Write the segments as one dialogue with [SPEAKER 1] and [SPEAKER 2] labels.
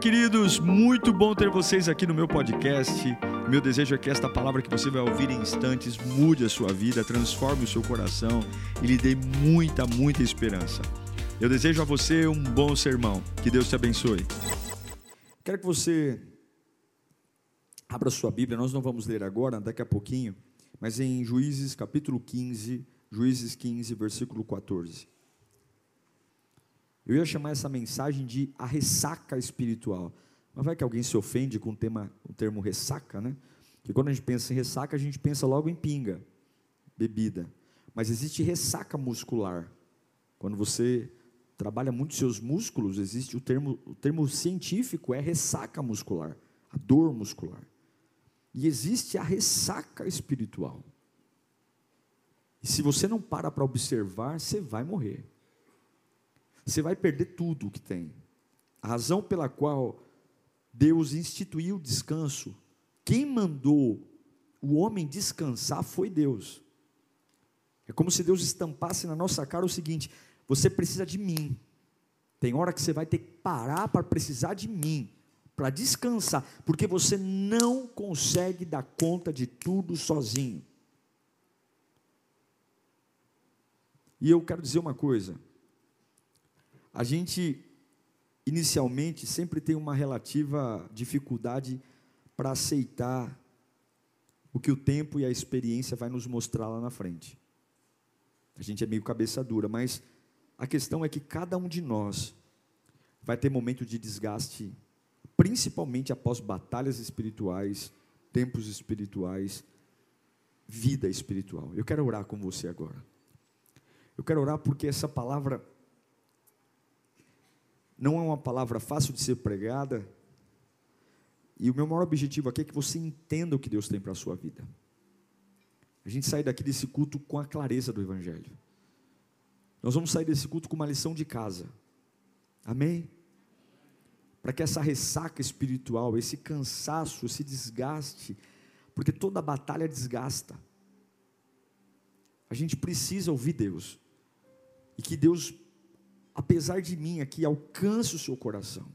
[SPEAKER 1] Queridos, muito bom ter vocês aqui no meu podcast. Meu desejo é que esta palavra que você vai ouvir em instantes mude a sua vida, transforme o seu coração e lhe dê muita, muita esperança. Eu desejo a você um bom sermão. Que Deus te abençoe. Quero que você abra sua Bíblia, nós não vamos ler agora, daqui a pouquinho, mas em Juízes capítulo 15, Juízes 15, versículo 14. Eu ia chamar essa mensagem de a ressaca espiritual. Mas vai que alguém se ofende com o, tema, o termo ressaca, né? Porque quando a gente pensa em ressaca, a gente pensa logo em pinga, bebida. Mas existe ressaca muscular. Quando você trabalha muito seus músculos, existe o termo, o termo científico é ressaca muscular, a dor muscular. E existe a ressaca espiritual. E se você não para para observar, você vai morrer você vai perder tudo o que tem. A razão pela qual Deus instituiu o descanso, quem mandou o homem descansar foi Deus. É como se Deus estampasse na nossa cara o seguinte: você precisa de mim. Tem hora que você vai ter que parar para precisar de mim, para descansar, porque você não consegue dar conta de tudo sozinho. E eu quero dizer uma coisa: a gente, inicialmente, sempre tem uma relativa dificuldade para aceitar o que o tempo e a experiência vai nos mostrar lá na frente. A gente é meio cabeça dura, mas a questão é que cada um de nós vai ter momento de desgaste, principalmente após batalhas espirituais, tempos espirituais, vida espiritual. Eu quero orar com você agora. Eu quero orar porque essa palavra não é uma palavra fácil de ser pregada. E o meu maior objetivo aqui é que você entenda o que Deus tem para a sua vida. A gente sai daqui desse culto com a clareza do Evangelho. Nós vamos sair desse culto com uma lição de casa. Amém? Para que essa ressaca espiritual, esse cansaço, esse desgaste, porque toda batalha desgasta. A gente precisa ouvir Deus. E que Deus apesar de mim aqui, alcance o seu coração.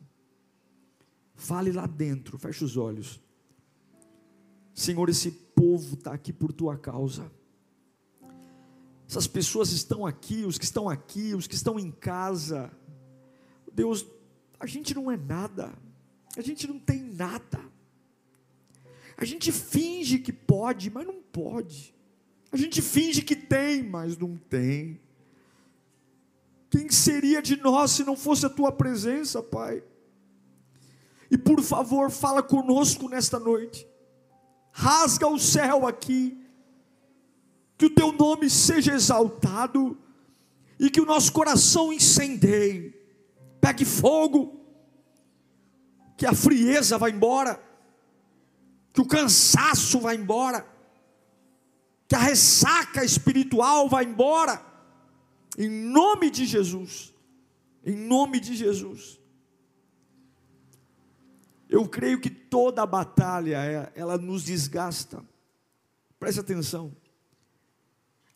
[SPEAKER 1] Fale lá dentro, feche os olhos. Senhor, esse povo está aqui por tua causa. Essas pessoas estão aqui, os que estão aqui, os que estão em casa. Deus, a gente não é nada, a gente não tem nada. A gente finge que pode, mas não pode. A gente finge que tem, mas não tem. Quem seria de nós se não fosse a tua presença, Pai? E por favor, fala conosco nesta noite. Rasga o céu aqui. Que o teu nome seja exaltado e que o nosso coração incendeie. Pegue fogo. Que a frieza vá embora. Que o cansaço vá embora. Que a ressaca espiritual vá embora em nome de Jesus. Em nome de Jesus. Eu creio que toda batalha, é, ela nos desgasta. Preste atenção.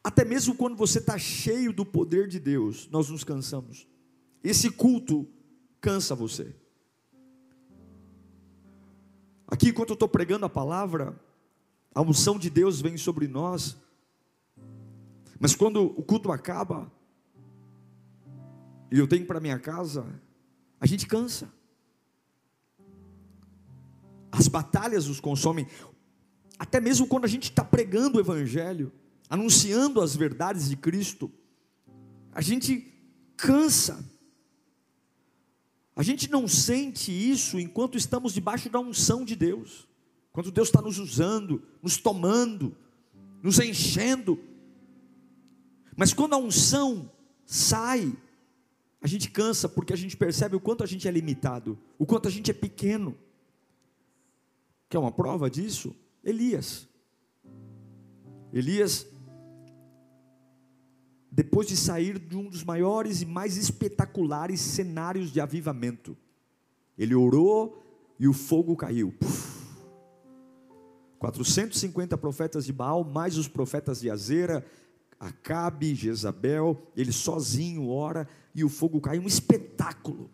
[SPEAKER 1] Até mesmo quando você está cheio do poder de Deus, nós nos cansamos. Esse culto cansa você. Aqui, enquanto eu estou pregando a palavra, a unção de Deus vem sobre nós. Mas quando o culto acaba, e eu tenho para minha casa, a gente cansa. As batalhas nos consomem, até mesmo quando a gente está pregando o Evangelho, anunciando as verdades de Cristo, a gente cansa. A gente não sente isso enquanto estamos debaixo da unção de Deus, quando Deus está nos usando, nos tomando, nos enchendo. Mas quando a unção sai, a gente cansa porque a gente percebe o quanto a gente é limitado, o quanto a gente é pequeno. Quer uma prova disso? Elias. Elias, depois de sair de um dos maiores e mais espetaculares cenários de avivamento, ele orou e o fogo caiu. Puf. 450 profetas de Baal, mais os profetas de Azera, Acabe, Jezabel, ele sozinho ora e o fogo cai, um espetáculo.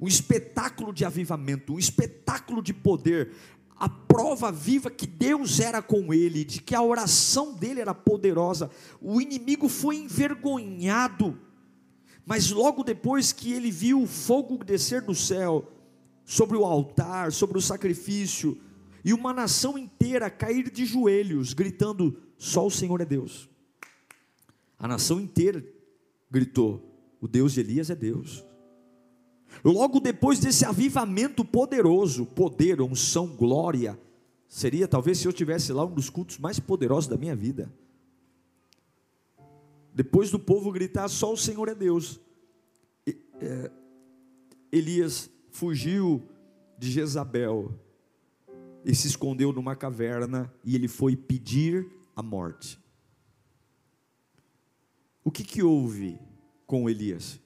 [SPEAKER 1] um espetáculo de avivamento, um espetáculo de poder, a prova viva que Deus era com ele, de que a oração dele era poderosa. O inimigo foi envergonhado, mas logo depois que ele viu o fogo descer do céu sobre o altar, sobre o sacrifício, e uma nação inteira cair de joelhos, gritando: Só o Senhor é Deus. A nação inteira gritou: O Deus de Elias é Deus. Logo depois desse avivamento poderoso, poder, unção, glória, seria talvez se eu tivesse lá um dos cultos mais poderosos da minha vida. Depois do povo gritar: Só o Senhor é Deus. É, Elias fugiu de Jezabel e se escondeu numa caverna e ele foi pedir a morte. O que, que houve com Elias?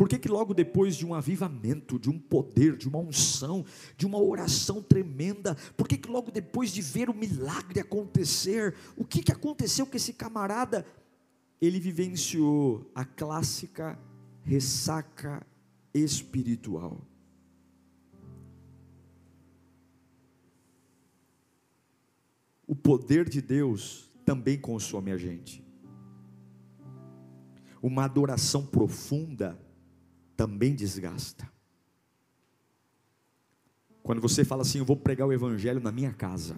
[SPEAKER 1] Por que, que logo depois de um avivamento, de um poder, de uma unção, de uma oração tremenda, por que, que logo depois de ver o milagre acontecer, o que, que aconteceu com esse camarada? Ele vivenciou a clássica ressaca espiritual. O poder de Deus também consome a gente. Uma adoração profunda também desgasta. Quando você fala assim, eu vou pregar o Evangelho na minha casa,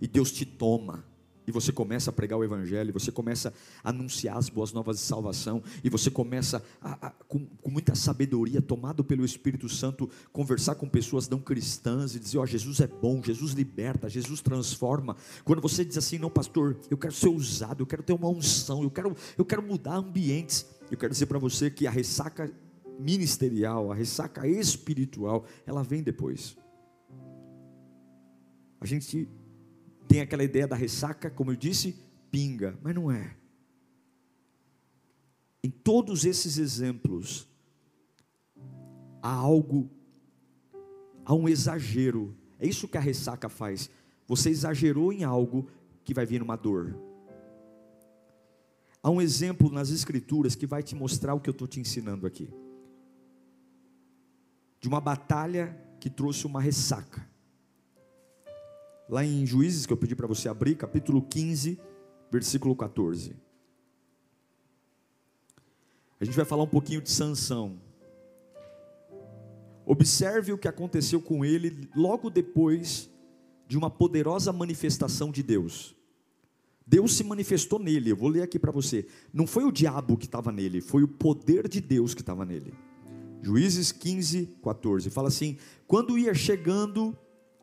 [SPEAKER 1] e Deus te toma, e você começa a pregar o Evangelho, você começa a anunciar as boas novas de salvação, e você começa, a, a, com, com, muita sabedoria, tomado pelo Espírito Santo, conversar com pessoas não cristãs e dizer: Ó, oh, Jesus é bom, Jesus liberta, Jesus transforma. Quando você diz assim, não, pastor, eu quero ser usado, eu quero ter uma unção, eu quero, eu quero mudar ambientes. Eu quero dizer para você que a ressaca ministerial, a ressaca espiritual, ela vem depois. A gente tem aquela ideia da ressaca, como eu disse, pinga, mas não é. Em todos esses exemplos, há algo, há um exagero. É isso que a ressaca faz. Você exagerou em algo que vai vir uma dor. Há um exemplo nas Escrituras que vai te mostrar o que eu estou te ensinando aqui. De uma batalha que trouxe uma ressaca lá em Juízes, que eu pedi para você abrir, capítulo 15, versículo 14. A gente vai falar um pouquinho de Sansão. Observe o que aconteceu com ele logo depois de uma poderosa manifestação de Deus. Deus se manifestou nele, eu vou ler aqui para você. Não foi o diabo que estava nele, foi o poder de Deus que estava nele. Juízes 15, 14. Fala assim: quando ia chegando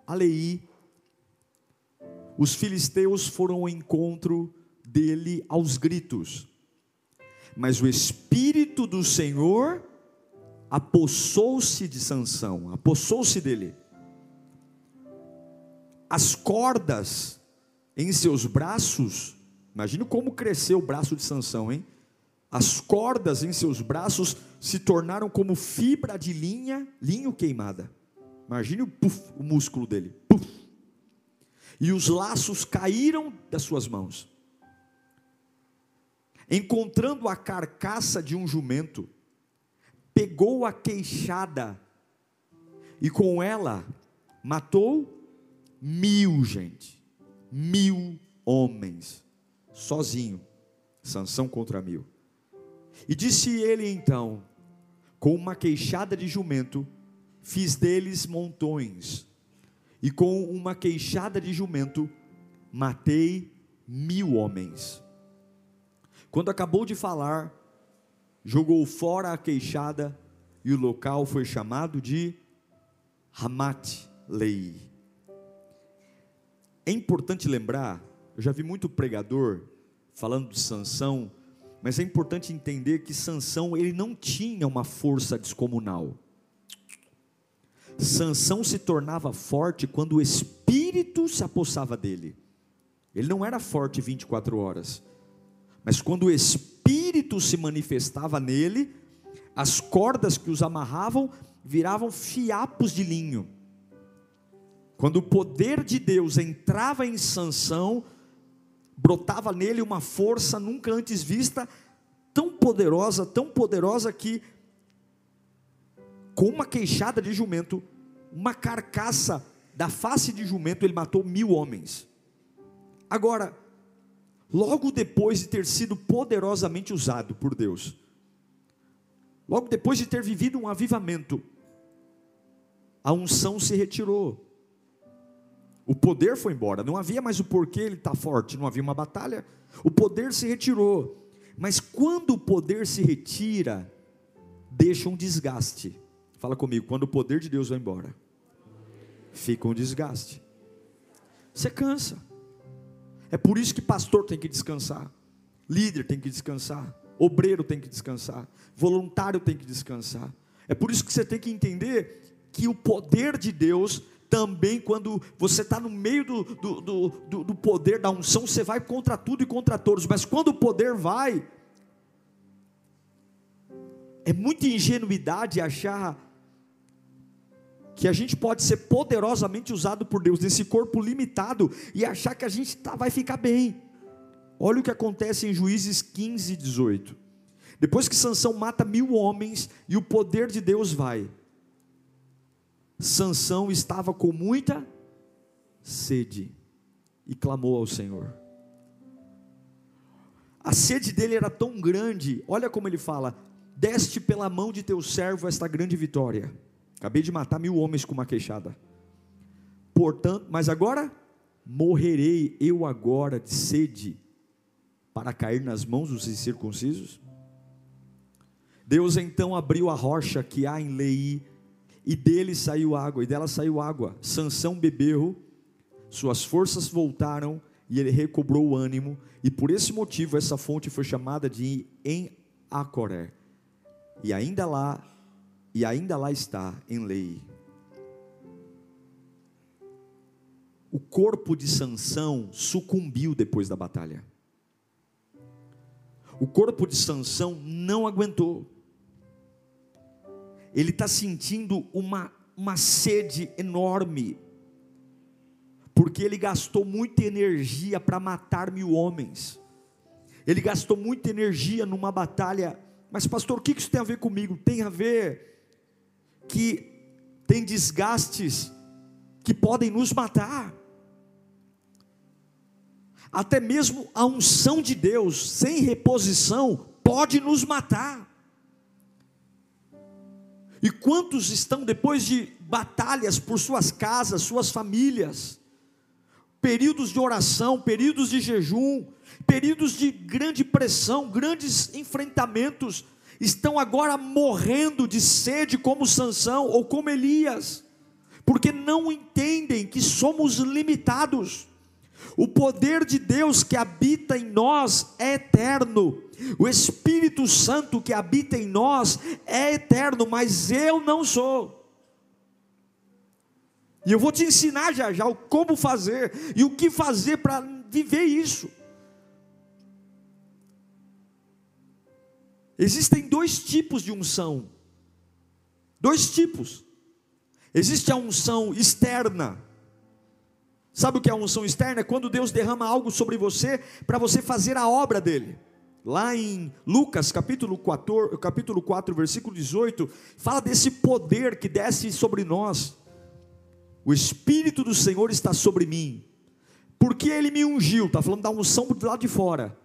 [SPEAKER 1] a Leí, os filisteus foram ao encontro dele aos gritos. Mas o espírito do Senhor apossou-se de Sansão, apossou-se dele. As cordas em seus braços, imagine como cresceu o braço de Sansão, hein? As cordas em seus braços se tornaram como fibra de linha, linho queimada. Imagine o, puff, o músculo dele. Puff e os laços caíram das suas mãos. Encontrando a carcaça de um jumento, pegou a queixada e com ela matou mil gente, mil homens, sozinho, Sansão contra mil. E disse ele então, com uma queixada de jumento, fiz deles montões e com uma queixada de jumento matei mil homens. Quando acabou de falar, jogou fora a queixada e o local foi chamado de Hamat Lei. É importante lembrar, eu já vi muito pregador falando de Sansão, mas é importante entender que Sansão ele não tinha uma força descomunal. Sansão se tornava forte quando o espírito se apossava dele. Ele não era forte 24 horas, mas quando o espírito se manifestava nele, as cordas que os amarravam viravam fiapos de linho. Quando o poder de Deus entrava em Sansão, brotava nele uma força nunca antes vista, tão poderosa, tão poderosa que com uma queixada de jumento, uma carcaça da face de jumento, ele matou mil homens. Agora, logo depois de ter sido poderosamente usado por Deus, logo depois de ter vivido um avivamento, a unção se retirou. O poder foi embora, não havia mais o porquê ele está forte, não havia uma batalha. O poder se retirou. Mas quando o poder se retira, deixa um desgaste. Fala comigo, quando o poder de Deus vai embora, fica um desgaste. Você cansa. É por isso que pastor tem que descansar, líder tem que descansar, obreiro tem que descansar, voluntário tem que descansar. É por isso que você tem que entender que o poder de Deus também quando você está no meio do, do, do, do, poder da unção, você vai contra tudo e contra todos, mas quando o poder vai, é muita ingenuidade achar que a gente pode ser poderosamente usado por Deus nesse corpo limitado e achar que a gente tá, vai ficar bem. Olha o que acontece em Juízes 15 e 18. Depois que Sansão mata mil homens e o poder de Deus vai, Sansão estava com muita sede e clamou ao Senhor. A sede dele era tão grande, olha como ele fala: deste pela mão de teu servo esta grande vitória. Acabei de matar mil homens com uma queixada. Portanto, mas agora morrerei eu agora de sede para cair nas mãos dos incircuncisos? Deus então abriu a rocha que há em Lei, e dele saiu água, e dela saiu água. Sansão bebeu, suas forças voltaram, e ele recobrou o ânimo, e por esse motivo essa fonte foi chamada de em Acoré. E ainda lá e ainda lá está em lei. O corpo de Sansão sucumbiu depois da batalha. O corpo de Sansão não aguentou. Ele está sentindo uma, uma sede enorme, porque ele gastou muita energia para matar mil homens. Ele gastou muita energia numa batalha. Mas, pastor, o que isso tem a ver comigo? Tem a ver que tem desgastes que podem nos matar. Até mesmo a unção de Deus sem reposição pode nos matar. E quantos estão depois de batalhas por suas casas, suas famílias, períodos de oração, períodos de jejum, períodos de grande pressão, grandes enfrentamentos, estão agora morrendo de sede como Sansão ou como Elias, porque não entendem que somos limitados. O poder de Deus que habita em nós é eterno. O Espírito Santo que habita em nós é eterno, mas eu não sou. E eu vou te ensinar já já o como fazer e o que fazer para viver isso. Existem dois tipos de unção. Dois tipos. Existe a unção externa. Sabe o que é a unção externa? É quando Deus derrama algo sobre você para você fazer a obra dele. Lá em Lucas capítulo 4, capítulo 4, versículo 18, fala desse poder que desce sobre nós. O Espírito do Senhor está sobre mim, porque Ele me ungiu, está falando da unção do lado de fora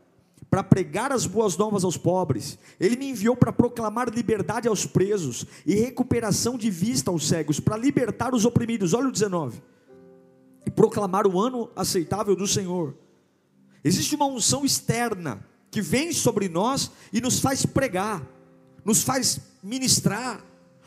[SPEAKER 1] para pregar as boas novas aos pobres, Ele me enviou para proclamar liberdade aos presos e recuperação de vista aos cegos, para libertar os oprimidos. Olha o 19. E proclamar o ano aceitável do Senhor. Existe uma unção externa que vem sobre nós e nos faz pregar, nos faz ministrar,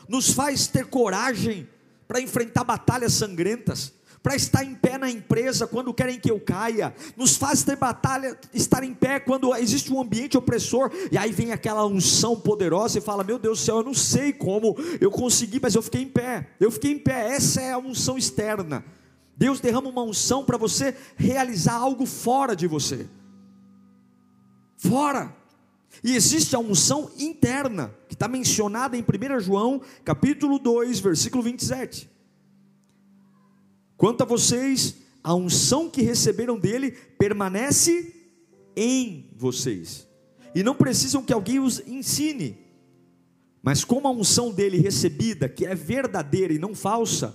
[SPEAKER 1] nos faz ter coragem para enfrentar batalhas sangrentas para estar em pé na empresa quando querem que eu caia, nos faz ter batalha, estar em pé quando existe um ambiente opressor, e aí vem aquela unção poderosa e fala: Meu Deus do céu, eu não sei como eu consegui, mas eu fiquei em pé, eu fiquei em pé, essa é a unção externa. Deus derrama uma unção para você realizar algo fora de você, fora. E existe a unção interna, que está mencionada em 1 João, capítulo 2, versículo 27. Quanto a vocês, a unção que receberam dele permanece em vocês, e não precisam que alguém os ensine, Mas como a unção dele recebida, que é verdadeira e não falsa,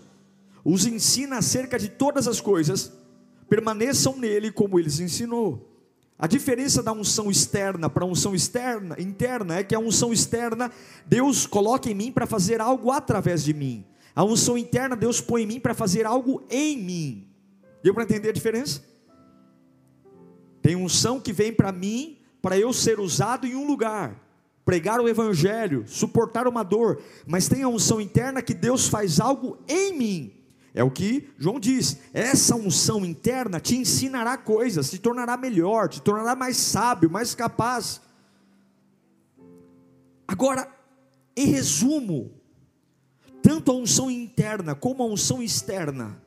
[SPEAKER 1] os ensina acerca de todas as coisas, permaneçam nele como ele ensinou. A diferença da unção externa para a unção externa, interna, é que a unção externa, Deus coloca em mim para fazer algo através de mim. A unção interna, Deus põe em mim para fazer algo em mim. Deu para entender a diferença? Tem unção que vem para mim, para eu ser usado em um lugar, pregar o evangelho, suportar uma dor, mas tem a unção interna que Deus faz algo em mim. É o que João diz: essa unção interna te ensinará coisas, te tornará melhor, te tornará mais sábio, mais capaz. Agora, em resumo, tanto a unção interna como a unção externa,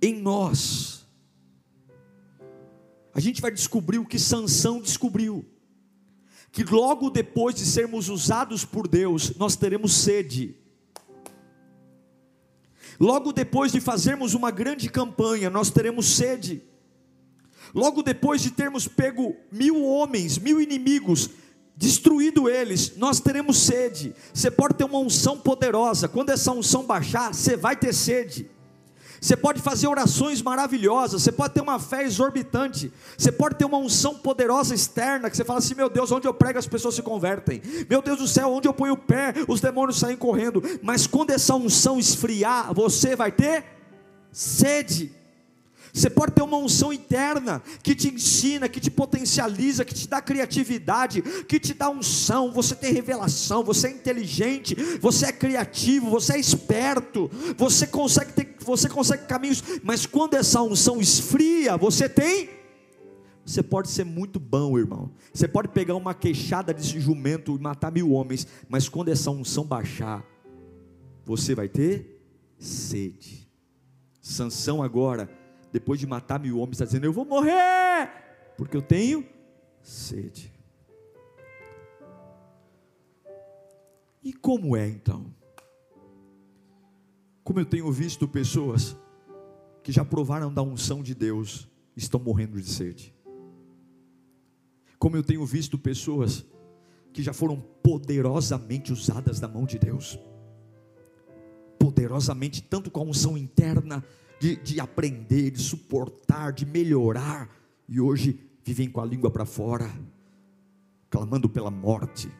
[SPEAKER 1] em nós, a gente vai descobrir o que Sansão descobriu. Que logo depois de sermos usados por Deus, nós teremos sede. Logo depois de fazermos uma grande campanha, nós teremos sede. Logo depois de termos pego mil homens, mil inimigos, destruído eles, nós teremos sede. Você pode ter uma unção poderosa, quando essa unção baixar, você vai ter sede. Você pode fazer orações maravilhosas, você pode ter uma fé exorbitante, você pode ter uma unção poderosa externa, que você fala assim: meu Deus, onde eu prego as pessoas se convertem, meu Deus do céu, onde eu ponho o pé, os demônios saem correndo. Mas quando essa unção esfriar, você vai ter sede. Você pode ter uma unção interna que te ensina, que te potencializa, que te dá criatividade, que te dá unção. Você tem revelação, você é inteligente, você é criativo, você é esperto, você consegue ter, você consegue caminhos. Mas quando essa unção esfria, você tem você pode ser muito bom, irmão. Você pode pegar uma queixada desse jumento e matar mil homens, mas quando essa unção baixar, você vai ter sede. Sansão agora depois de matar mil homens, está dizendo: Eu vou morrer, porque eu tenho sede. E como é então? Como eu tenho visto pessoas que já provaram da unção de Deus, estão morrendo de sede. Como eu tenho visto pessoas que já foram poderosamente usadas da mão de Deus, poderosamente, tanto com a unção interna, de, de aprender, de suportar, de melhorar, e hoje vivem com a língua para fora, clamando pela morte.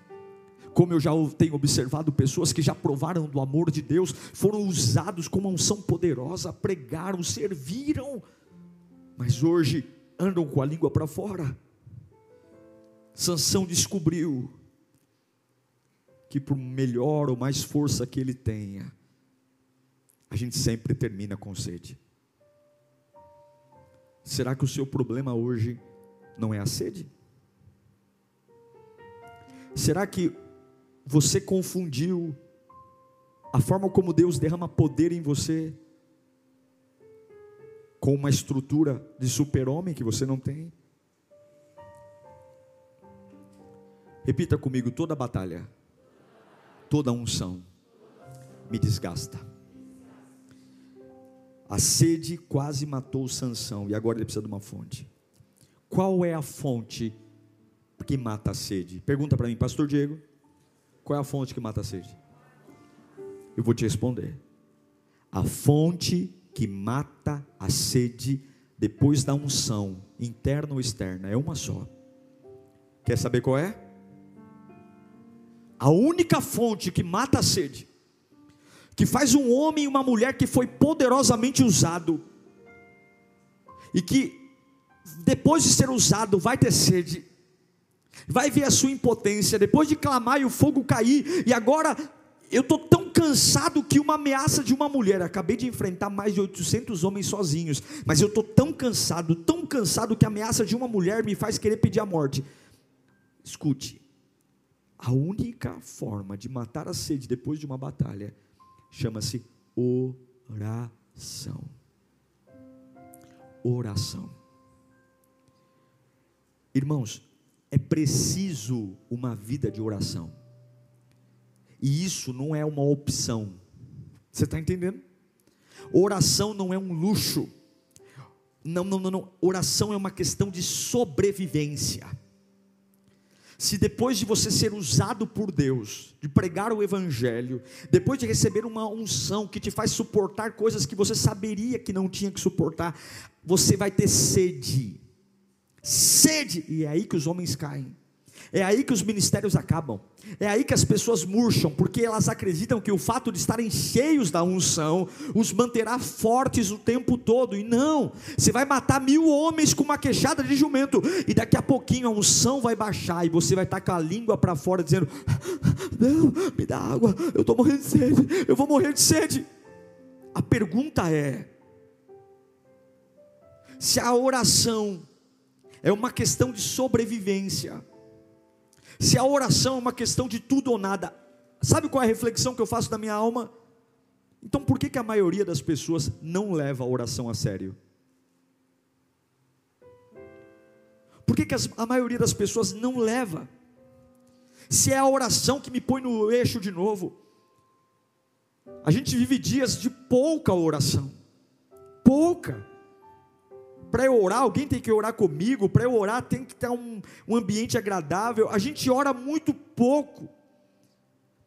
[SPEAKER 1] Como eu já tenho observado pessoas que já provaram do amor de Deus, foram usados com uma unção poderosa, pregaram, serviram, mas hoje andam com a língua para fora. Sansão descobriu que por melhor ou mais força que ele tenha, a gente sempre termina com sede. Será que o seu problema hoje não é a sede? Será que você confundiu a forma como Deus derrama poder em você com uma estrutura de super-homem que você não tem? Repita comigo: toda batalha, toda unção me desgasta. A sede quase matou Sansão e agora ele precisa de uma fonte. Qual é a fonte que mata a sede? Pergunta para mim, pastor Diego. Qual é a fonte que mata a sede? Eu vou te responder. A fonte que mata a sede depois da unção, interna ou externa, é uma só. Quer saber qual é? A única fonte que mata a sede que faz um homem e uma mulher que foi poderosamente usado, e que depois de ser usado vai ter sede, vai ver a sua impotência, depois de clamar e o fogo cair, e agora eu estou tão cansado que uma ameaça de uma mulher, acabei de enfrentar mais de 800 homens sozinhos, mas eu estou tão cansado, tão cansado que a ameaça de uma mulher me faz querer pedir a morte. Escute, a única forma de matar a sede depois de uma batalha chama-se oração. Oração. Irmãos, é preciso uma vida de oração. E isso não é uma opção. Você está entendendo? Oração não é um luxo. Não, não, não, não. Oração é uma questão de sobrevivência. Se depois de você ser usado por Deus, de pregar o Evangelho, depois de receber uma unção que te faz suportar coisas que você saberia que não tinha que suportar, você vai ter sede, sede, e é aí que os homens caem. É aí que os ministérios acabam. É aí que as pessoas murcham, porque elas acreditam que o fato de estarem cheios da unção os manterá fortes o tempo todo. E não, você vai matar mil homens com uma queixada de jumento, e daqui a pouquinho a unção vai baixar, e você vai estar com a língua para fora, dizendo: Não, me dá água, eu estou morrendo de sede, eu vou morrer de sede. A pergunta é: se a oração é uma questão de sobrevivência, se a oração é uma questão de tudo ou nada, sabe qual é a reflexão que eu faço da minha alma? Então por que, que a maioria das pessoas não leva a oração a sério? Por que, que as, a maioria das pessoas não leva? Se é a oração que me põe no eixo de novo. A gente vive dias de pouca oração. Pouca. Para eu orar, alguém tem que orar comigo. Para eu orar, tem que ter um, um ambiente agradável. A gente ora muito pouco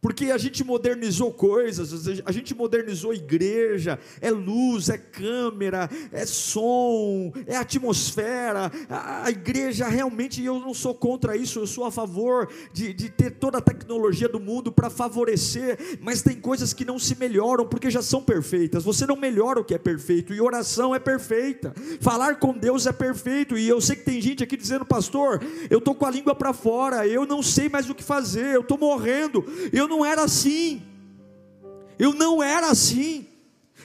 [SPEAKER 1] porque a gente modernizou coisas, a gente modernizou igreja, é luz, é câmera, é som, é atmosfera. A, igreja realmente, eu não sou contra isso, eu sou a favor de, de ter toda a tecnologia do mundo para favorecer, mas tem coisas que não se melhoram porque já são perfeitas. Você não melhora o que é perfeito, e oração é perfeita, falar com Deus é perfeito. E eu sei que tem gente aqui dizendo, pastor, eu estou com a língua para fora, eu não sei mais o que fazer, eu estou morrendo, eu não era assim. Eu não era assim.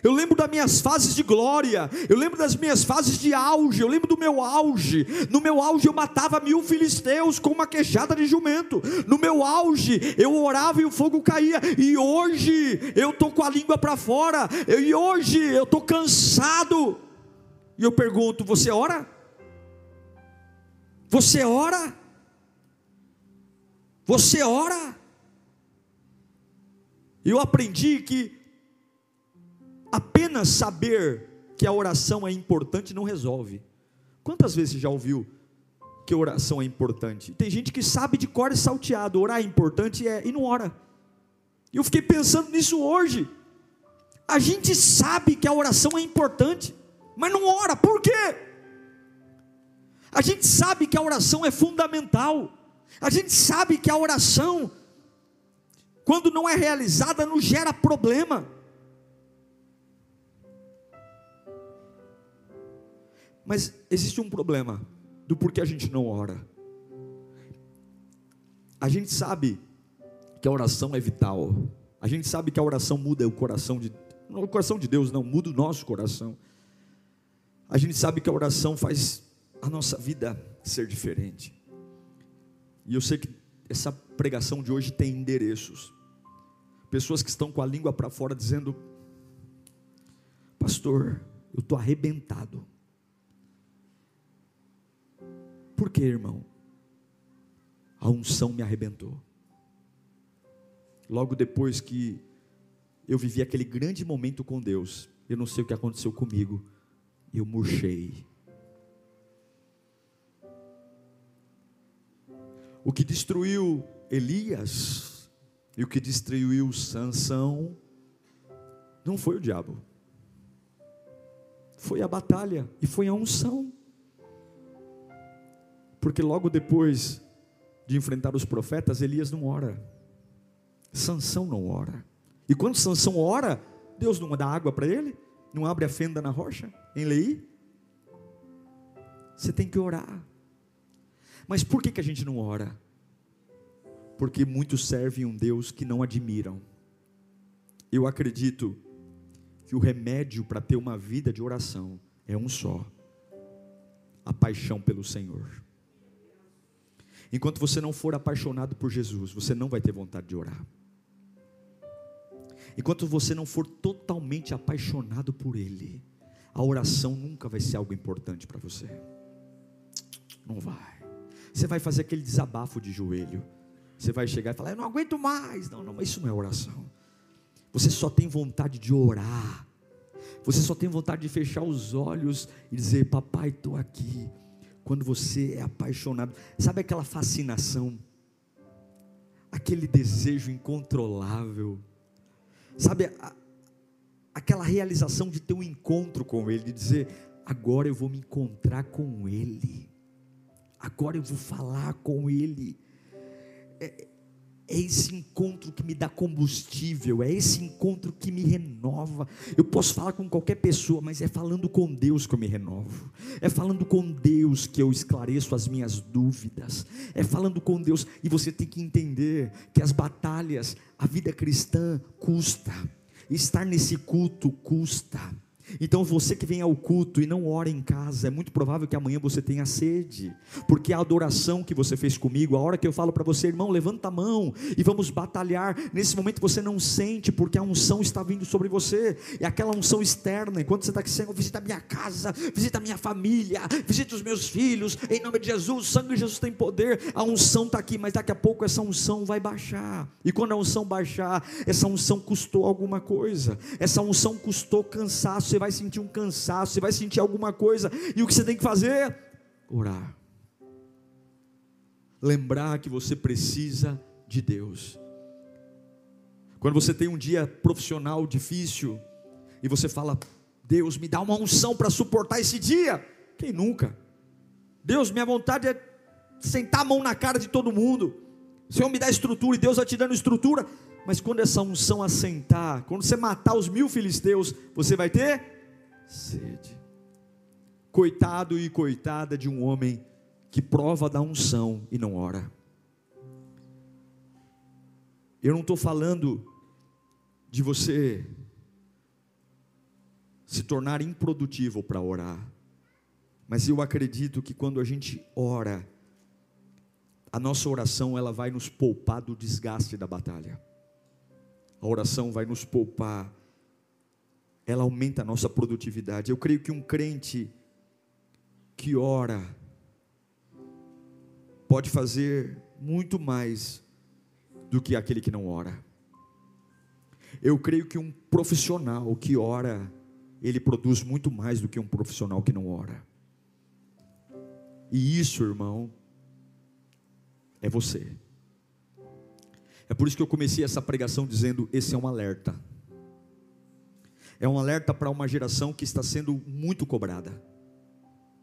[SPEAKER 1] Eu lembro das minhas fases de glória, eu lembro das minhas fases de auge, eu lembro do meu auge. No meu auge eu matava mil filisteus com uma queixada de jumento. No meu auge eu orava e o fogo caía. E hoje eu estou com a língua para fora. E hoje eu estou cansado. E eu pergunto: você ora? Você ora? Você ora? Eu aprendi que apenas saber que a oração é importante não resolve. Quantas vezes você já ouviu que oração é importante? Tem gente que sabe de cor e salteado, orar é importante é, e não ora. Eu fiquei pensando nisso hoje. A gente sabe que a oração é importante, mas não ora, por quê? A gente sabe que a oração é fundamental, a gente sabe que a oração quando não é realizada, nos gera problema. Mas existe um problema do porquê a gente não ora. A gente sabe que a oração é vital. A gente sabe que a oração muda o coração de não o coração de Deus, não, muda o nosso coração. A gente sabe que a oração faz a nossa vida ser diferente. E eu sei que essa pregação de hoje tem endereços. Pessoas que estão com a língua para fora dizendo: Pastor, eu estou arrebentado. Por que, irmão? A unção me arrebentou. Logo depois que eu vivi aquele grande momento com Deus, eu não sei o que aconteceu comigo, eu murchei. O que destruiu Elias e o que destruiu Sansão não foi o diabo. Foi a batalha e foi a unção. Porque logo depois de enfrentar os profetas, Elias não ora. Sansão não ora. E quando Sansão ora, Deus não dá água para ele? Não abre a fenda na rocha em Lei? Você tem que orar. Mas por que, que a gente não ora? Porque muitos servem um Deus que não admiram. Eu acredito que o remédio para ter uma vida de oração é um só: a paixão pelo Senhor. Enquanto você não for apaixonado por Jesus, você não vai ter vontade de orar. Enquanto você não for totalmente apaixonado por Ele, a oração nunca vai ser algo importante para você. Não vai. Você vai fazer aquele desabafo de joelho. Você vai chegar e falar, eu não aguento mais. Não, não, isso não é oração. Você só tem vontade de orar. Você só tem vontade de fechar os olhos e dizer, papai, estou aqui. Quando você é apaixonado, sabe aquela fascinação aquele desejo incontrolável, sabe, a, aquela realização de ter um encontro com Ele, de dizer: agora eu vou me encontrar com Ele, agora eu vou falar com Ele. É, é esse encontro que me dá combustível, é esse encontro que me renova. Eu posso falar com qualquer pessoa, mas é falando com Deus que eu me renovo. É falando com Deus que eu esclareço as minhas dúvidas. É falando com Deus e você tem que entender que as batalhas, a vida cristã custa. Estar nesse culto custa. Então você que vem ao culto e não ora em casa, é muito provável que amanhã você tenha sede, porque a adoração que você fez comigo, a hora que eu falo para você, irmão, levanta a mão e vamos batalhar. Nesse momento você não sente, porque a unção está vindo sobre você, e aquela unção externa, enquanto você está aqui, Senhor, visita a minha casa, visita a minha família, visita os meus filhos, em nome de Jesus, o sangue de Jesus tem poder, a unção está aqui, mas daqui a pouco essa unção vai baixar, e quando a unção baixar, essa unção custou alguma coisa, essa unção custou cansaço você vai sentir um cansaço, você vai sentir alguma coisa, e o que você tem que fazer? Orar. Lembrar que você precisa de Deus. Quando você tem um dia profissional difícil, e você fala, Deus, me dá uma unção para suportar esse dia. Quem nunca? Deus, minha vontade é sentar a mão na cara de todo mundo. Senhor me dá estrutura e Deus vai te dando estrutura. Mas quando essa unção assentar, quando você matar os mil filisteus, você vai ter sede. Coitado e coitada de um homem que prova da unção e não ora. Eu não estou falando de você se tornar improdutivo para orar, mas eu acredito que quando a gente ora, a nossa oração ela vai nos poupar do desgaste da batalha. A oração vai nos poupar, ela aumenta a nossa produtividade. Eu creio que um crente que ora pode fazer muito mais do que aquele que não ora. Eu creio que um profissional que ora, ele produz muito mais do que um profissional que não ora. E isso, irmão, é você. É por isso que eu comecei essa pregação dizendo: esse é um alerta. É um alerta para uma geração que está sendo muito cobrada.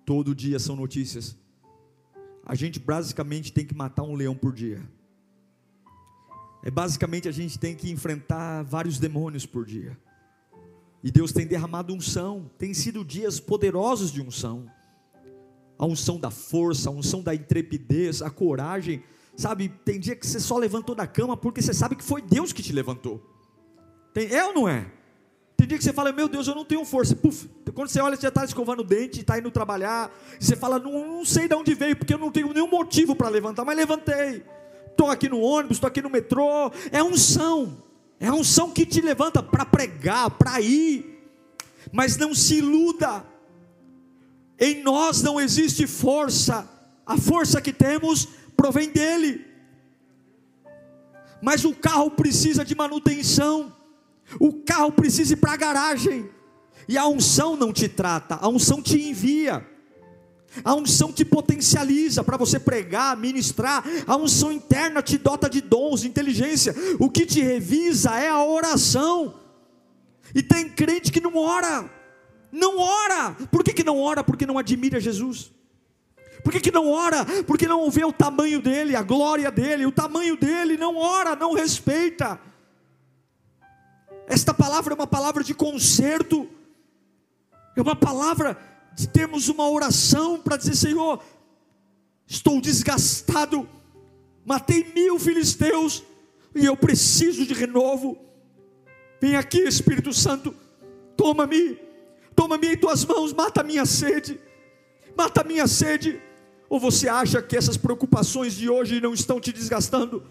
[SPEAKER 1] Todo dia são notícias. A gente basicamente tem que matar um leão por dia. É basicamente a gente tem que enfrentar vários demônios por dia. E Deus tem derramado unção, tem sido dias poderosos de unção. A unção da força, a unção da intrepidez, a coragem Sabe, tem dia que você só levantou da cama porque você sabe que foi Deus que te levantou. Tem, é ou não é? Tem dia que você fala, meu Deus, eu não tenho força. Puf, quando você olha, você já está escovando o dente, está indo trabalhar. você fala, não, não sei de onde veio, porque eu não tenho nenhum motivo para levantar, mas levantei. Estou aqui no ônibus, estou aqui no metrô. É unção. É unção que te levanta para pregar, para ir. Mas não se iluda. Em nós não existe força. A força que temos provém dele. Mas o carro precisa de manutenção, o carro precisa ir para a garagem, e a unção não te trata, a unção te envia. A unção te potencializa para você pregar, ministrar. A unção interna te dota de dons, de inteligência. O que te revisa é a oração. E tem crente que não ora. Não ora. Por que, que não ora? Porque não admira Jesus. Por que, que não ora? Porque não vê o tamanho dele, a glória dele, o tamanho dele, não ora, não respeita. Esta palavra é uma palavra de conserto, é uma palavra de termos uma oração para dizer: Senhor, estou desgastado, matei mil filisteus e eu preciso de renovo. Vem aqui, Espírito Santo, toma-me, toma-me em tuas mãos, mata a minha sede, mata a minha sede. Ou você acha que essas preocupações de hoje não estão te desgastando?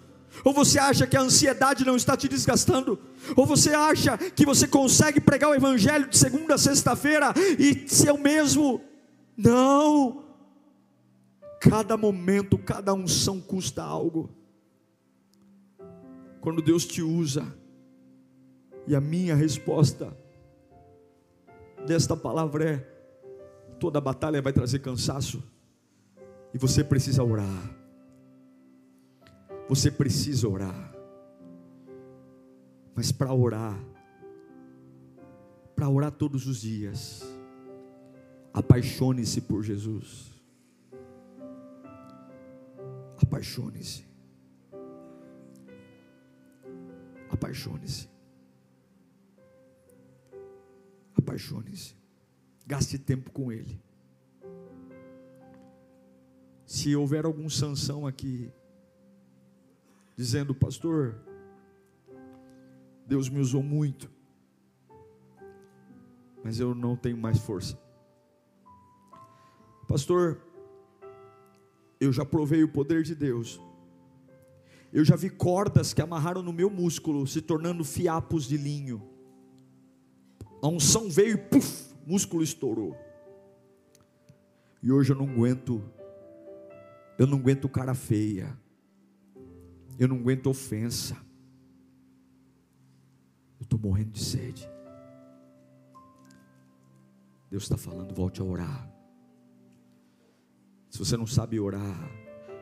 [SPEAKER 1] Ou você acha que a ansiedade não está te desgastando? Ou você acha que você consegue pregar o evangelho de segunda a sexta-feira e ser o mesmo? Não. Cada momento, cada unção custa algo. Quando Deus te usa, e a minha resposta desta palavra é: toda batalha vai trazer cansaço. E você precisa orar. você precisa orar. Mas para orar, para orar todos os dias, apaixone-se por Jesus. Apaixone-se. Apaixone-se. Apaixone-se. Gaste tempo com Ele. Se houver algum sanção aqui, dizendo, pastor, Deus me usou muito, mas eu não tenho mais força. Pastor, eu já provei o poder de Deus. Eu já vi cordas que amarraram no meu músculo se tornando fiapos de linho. A unção veio e puf, músculo estourou. E hoje eu não aguento, eu não aguento cara feia, eu não aguento ofensa. Eu estou morrendo de sede. Deus está falando, volte a orar. Se você não sabe orar,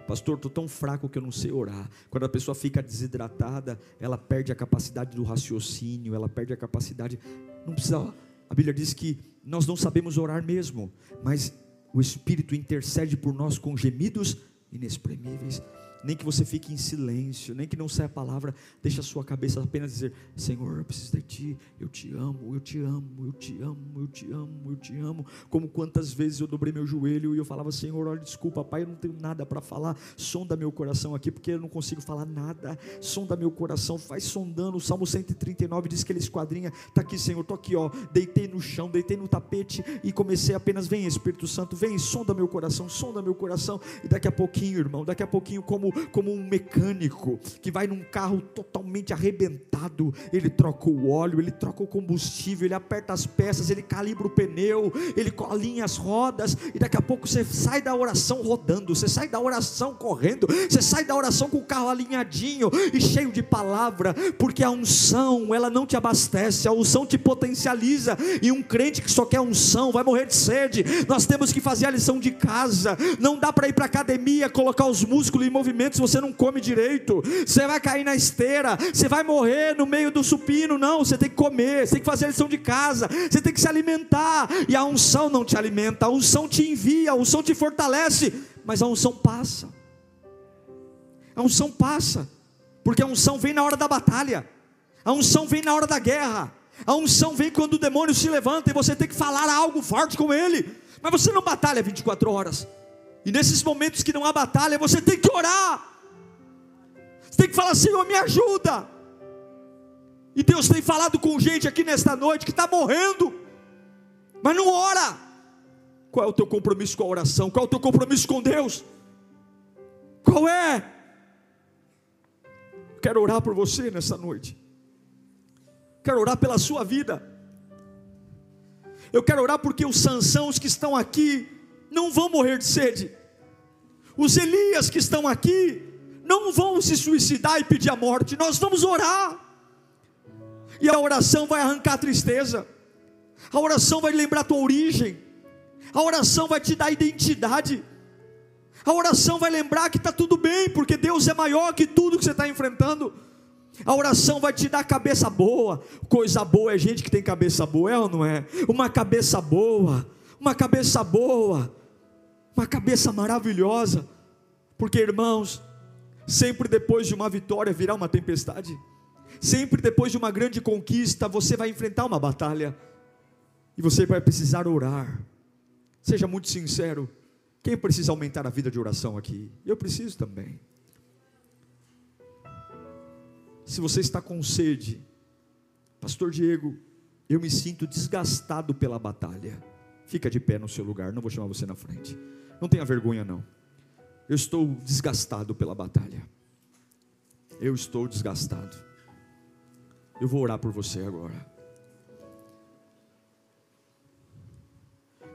[SPEAKER 1] pastor, estou tão fraco que eu não sei orar. Quando a pessoa fica desidratada, ela perde a capacidade do raciocínio, ela perde a capacidade. Não precisa. A Bíblia diz que nós não sabemos orar mesmo, mas o Espírito intercede por nós com gemidos inexprimíveis nem que você fique em silêncio, nem que não saia a palavra, deixe a sua cabeça apenas dizer: Senhor, eu preciso de Ti, eu te amo, eu te amo, eu te amo, eu te amo, eu te amo. Como quantas vezes eu dobrei meu joelho e eu falava: Senhor, olha, desculpa, Pai, eu não tenho nada para falar, sonda meu coração aqui, porque eu não consigo falar nada, sonda meu coração, faz sondando. O Salmo 139 diz que ele esquadrinha, está aqui, Senhor, estou aqui, ó, deitei no chão, deitei no tapete e comecei apenas: Vem, Espírito Santo, vem, sonda meu coração, sonda meu coração, e daqui a pouquinho, irmão, daqui a pouquinho, como como, um mecânico que vai num carro totalmente arrebentado, ele troca o óleo, ele troca o combustível, ele aperta as peças, ele calibra o pneu, ele alinha as rodas, e daqui a pouco você sai da oração rodando, você sai da oração correndo, você sai da oração com o carro alinhadinho e cheio de palavra, porque a unção, ela não te abastece, a unção te potencializa, e um crente que só quer unção vai morrer de sede. Nós temos que fazer a lição de casa, não dá para ir para academia, colocar os músculos em movimento se você não come direito, você vai cair na esteira, você vai morrer no meio do supino. Não, você tem que comer, você tem que fazer a lição de casa, você tem que se alimentar. E a unção não te alimenta, a unção te envia, a unção te fortalece, mas a unção passa. A unção passa, porque a unção vem na hora da batalha, a unção vem na hora da guerra. A unção vem quando o demônio se levanta e você tem que falar algo forte com ele. Mas você não batalha 24 horas. E nesses momentos que não há batalha, você tem que orar. Você tem que falar, Senhor, me ajuda. E Deus tem falado com gente aqui nesta noite que está morrendo, mas não ora. Qual é o teu compromisso com a oração? Qual é o teu compromisso com Deus? Qual é? Quero orar por você nessa noite. Quero orar pela sua vida. Eu quero orar porque os Sansãos que estão aqui não vão morrer de sede. Os Elias que estão aqui não vão se suicidar e pedir a morte. Nós vamos orar. E a oração vai arrancar a tristeza. A oração vai lembrar a tua origem. A oração vai te dar identidade. A oração vai lembrar que está tudo bem, porque Deus é maior que tudo que você está enfrentando. A oração vai te dar cabeça boa. Coisa boa é gente que tem cabeça boa, é ou não é? Uma cabeça boa, uma cabeça boa uma cabeça maravilhosa, porque irmãos, sempre depois de uma vitória virá uma tempestade, sempre depois de uma grande conquista você vai enfrentar uma batalha, e você vai precisar orar. Seja muito sincero, quem precisa aumentar a vida de oração aqui? Eu preciso também. Se você está com sede, Pastor Diego, eu me sinto desgastado pela batalha. Fica de pé no seu lugar, não vou chamar você na frente. Não tenha vergonha, não. Eu estou desgastado pela batalha. Eu estou desgastado. Eu vou orar por você agora.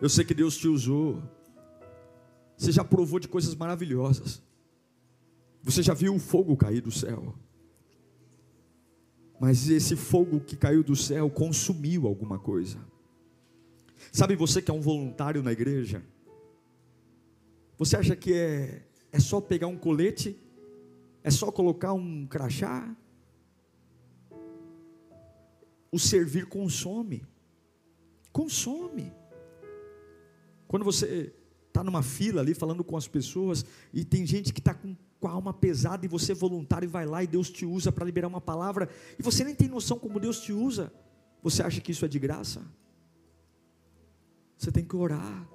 [SPEAKER 1] Eu sei que Deus te usou. Você já provou de coisas maravilhosas. Você já viu o fogo cair do céu. Mas esse fogo que caiu do céu consumiu alguma coisa. Sabe você que é um voluntário na igreja? Você acha que é, é só pegar um colete, É só colocar um crachá? O servir consome. Consome. Quando você está numa fila ali falando com as pessoas e tem gente que está com, com a alma pesada e você é voluntário e vai lá e Deus te usa para liberar uma palavra e você nem tem noção como Deus te usa. Você acha que isso é de graça? Você tem que orar,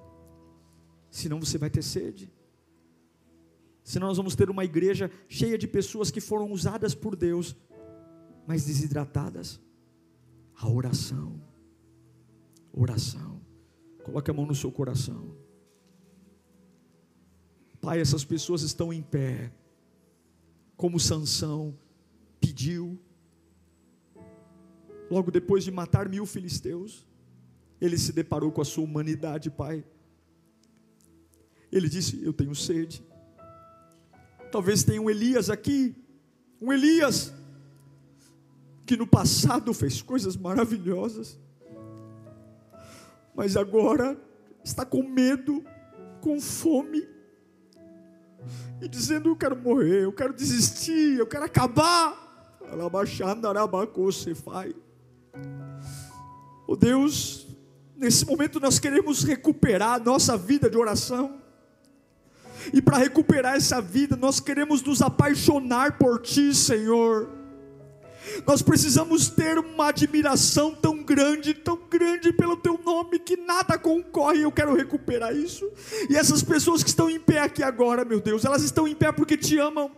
[SPEAKER 1] senão você vai ter sede. Senão nós vamos ter uma igreja cheia de pessoas que foram usadas por Deus, mas desidratadas. A oração, oração. Coloque a mão no seu coração. Pai, essas pessoas estão em pé, como Sansão pediu, logo depois de matar mil filisteus, ele se deparou com a sua humanidade, Pai. Ele disse: Eu tenho sede. Talvez tenha um Elias aqui, um Elias, que no passado fez coisas maravilhosas, mas agora está com medo, com fome, e dizendo: Eu quero morrer, eu quero desistir, eu quero acabar. Oh Deus, nesse momento nós queremos recuperar a nossa vida de oração. E para recuperar essa vida, nós queremos nos apaixonar por Ti, Senhor. Nós precisamos ter uma admiração tão grande, tão grande pelo Teu nome, que nada concorre. Eu quero recuperar isso. E essas pessoas que estão em pé aqui agora, meu Deus, elas estão em pé porque Te amam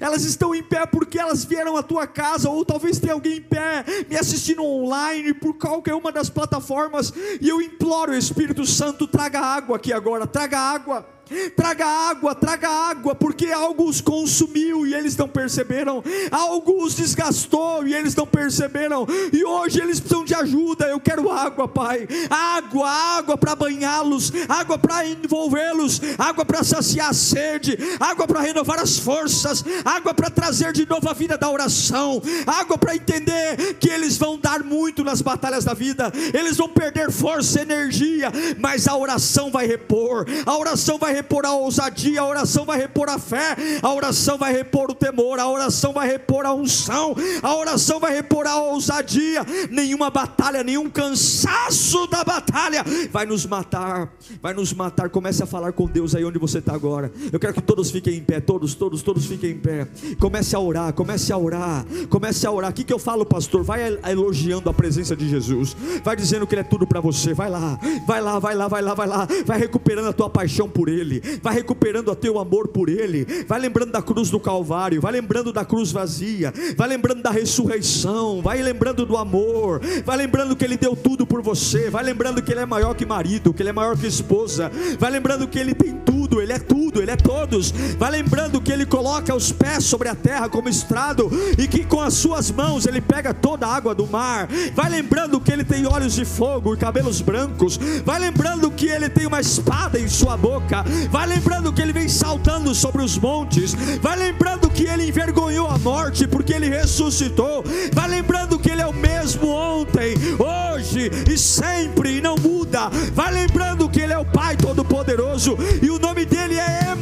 [SPEAKER 1] elas estão em pé porque elas vieram à tua casa, ou talvez tenha alguém em pé me assistindo online por qualquer uma das plataformas, e eu imploro, Espírito Santo, traga água aqui agora, traga água Traga água, traga água, porque algo os consumiu e eles não perceberam, algo os desgastou e eles não perceberam, e hoje eles precisam de ajuda. Eu quero água, Pai, água, água para banhá-los, água para envolvê-los, água para saciar a sede, água para renovar as forças, água para trazer de novo a vida da oração, água para entender que eles vão dar muito nas batalhas da vida, eles vão perder força, energia, mas a oração vai repor, a oração vai repor a ousadia, a oração vai repor a fé, a oração vai repor o temor, a oração vai repor a unção, a oração vai repor a ousadia. Nenhuma batalha, nenhum cansaço da batalha vai nos matar, vai nos matar. Comece a falar com Deus aí onde você está agora. Eu quero que todos fiquem em pé, todos, todos, todos fiquem em pé. Comece a orar, comece a orar, comece a orar. O que, que eu falo, pastor? Vai elogiando a presença de Jesus, vai dizendo que Ele é tudo para você. Vai lá, vai lá, vai lá, vai lá, vai lá, vai recuperando a tua paixão por Ele. Ele, vai recuperando o teu amor por Ele, vai lembrando da cruz do Calvário, vai lembrando da cruz vazia, vai lembrando da ressurreição, vai lembrando do amor, vai lembrando que Ele deu tudo por você, vai lembrando que Ele é maior que marido, que Ele é maior que esposa, vai lembrando que Ele tem tudo, Ele é tudo, Ele é todos, vai lembrando que Ele coloca os pés sobre a terra como estrado e que com as suas mãos Ele pega toda a água do mar, vai lembrando que Ele tem olhos de fogo e cabelos brancos, vai lembrando que Ele tem uma espada em sua boca, vai lembrando que ele vem saltando sobre os montes, vai lembrando que ele envergonhou a morte porque ele ressuscitou, vai lembrando que ele é o mesmo ontem, hoje e sempre e não muda, vai lembrando que ele é o Pai Todo-Poderoso e o nome dele é.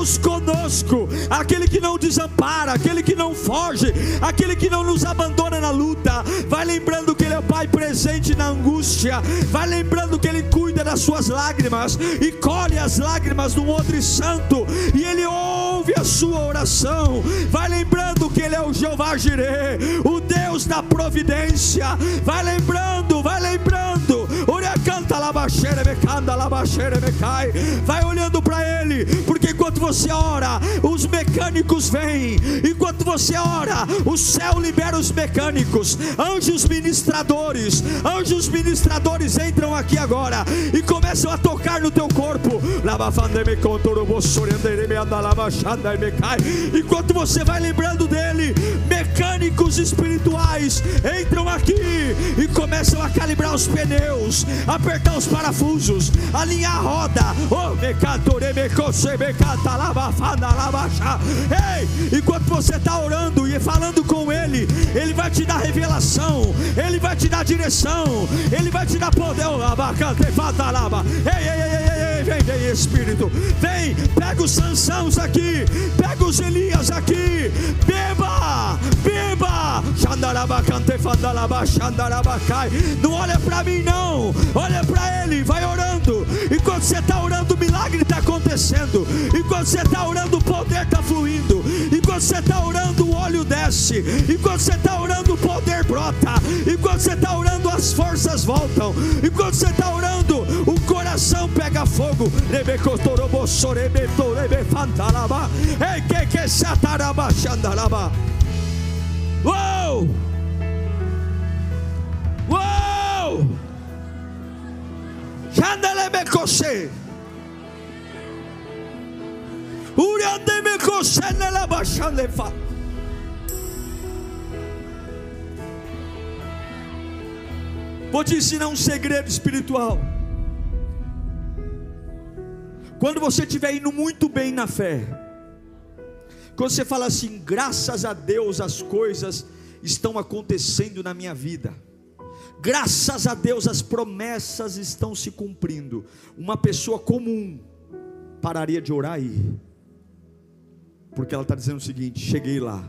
[SPEAKER 1] Deus conosco, aquele que não desampara, aquele que não foge, aquele que não nos abandona na luta. Vai lembrando que Ele é o Pai presente na angústia, vai lembrando que Ele cuida das suas lágrimas e colhe as lágrimas do outro santo, e Ele ouve a sua oração. Vai lembrando que Ele é o Jeová Jireh, o Deus da providência. Vai lembrando, vai lembrando. Vai olhando para Ele, porque enquanto você ora, os mecânicos vêm. Enquanto você ora, o céu libera os mecânicos, anjos ministradores. Anjos ministradores entram aqui agora e começam a tocar no teu corpo. Enquanto você vai lembrando dele, mecânicos espirituais entram aqui e começam a calibrar os pneus, apertar os parafusos, alinhar a roda. Oh, Ei, enquanto você está orando e falando com Ele, Ele vai te dar revelação, Ele vai te dar direção, Ele vai te dar poder. Ei, ei, ei, ei, vem, Vem, Espírito. Vem, pega os Sansãos aqui. Pega os Elias aqui. Beba, beba. Não olha para mim não. Olha para ele. Vai orando. Enquanto você está orando, o milagre está acontecendo. Enquanto você está orando, o poder está fluindo. Enquanto você está orando, o óleo desce. Enquanto você está orando, o poder brota. Enquanto você está orando, as forças voltam. Enquanto você está orando, o coração pega fogo. Uou! Uou! Xandelebe coche. Uriandeme coche nela baixandefa. Vou te ensinar um segredo espiritual. Quando você estiver indo muito bem na fé, quando você fala assim, graças a Deus as coisas estão acontecendo na minha vida, graças a Deus as promessas estão se cumprindo. Uma pessoa comum pararia de orar aí, porque ela está dizendo o seguinte: cheguei lá,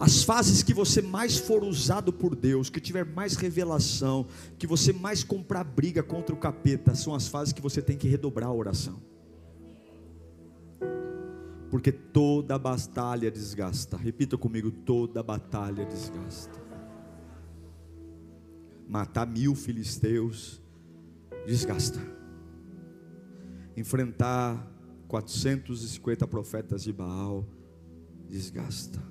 [SPEAKER 1] as fases que você mais for usado por Deus, que tiver mais revelação, que você mais comprar briga contra o capeta, são as fases que você tem que redobrar a oração. Porque toda batalha desgasta. Repita comigo: toda batalha desgasta. Matar mil filisteus desgasta. Enfrentar 450 profetas de Baal desgasta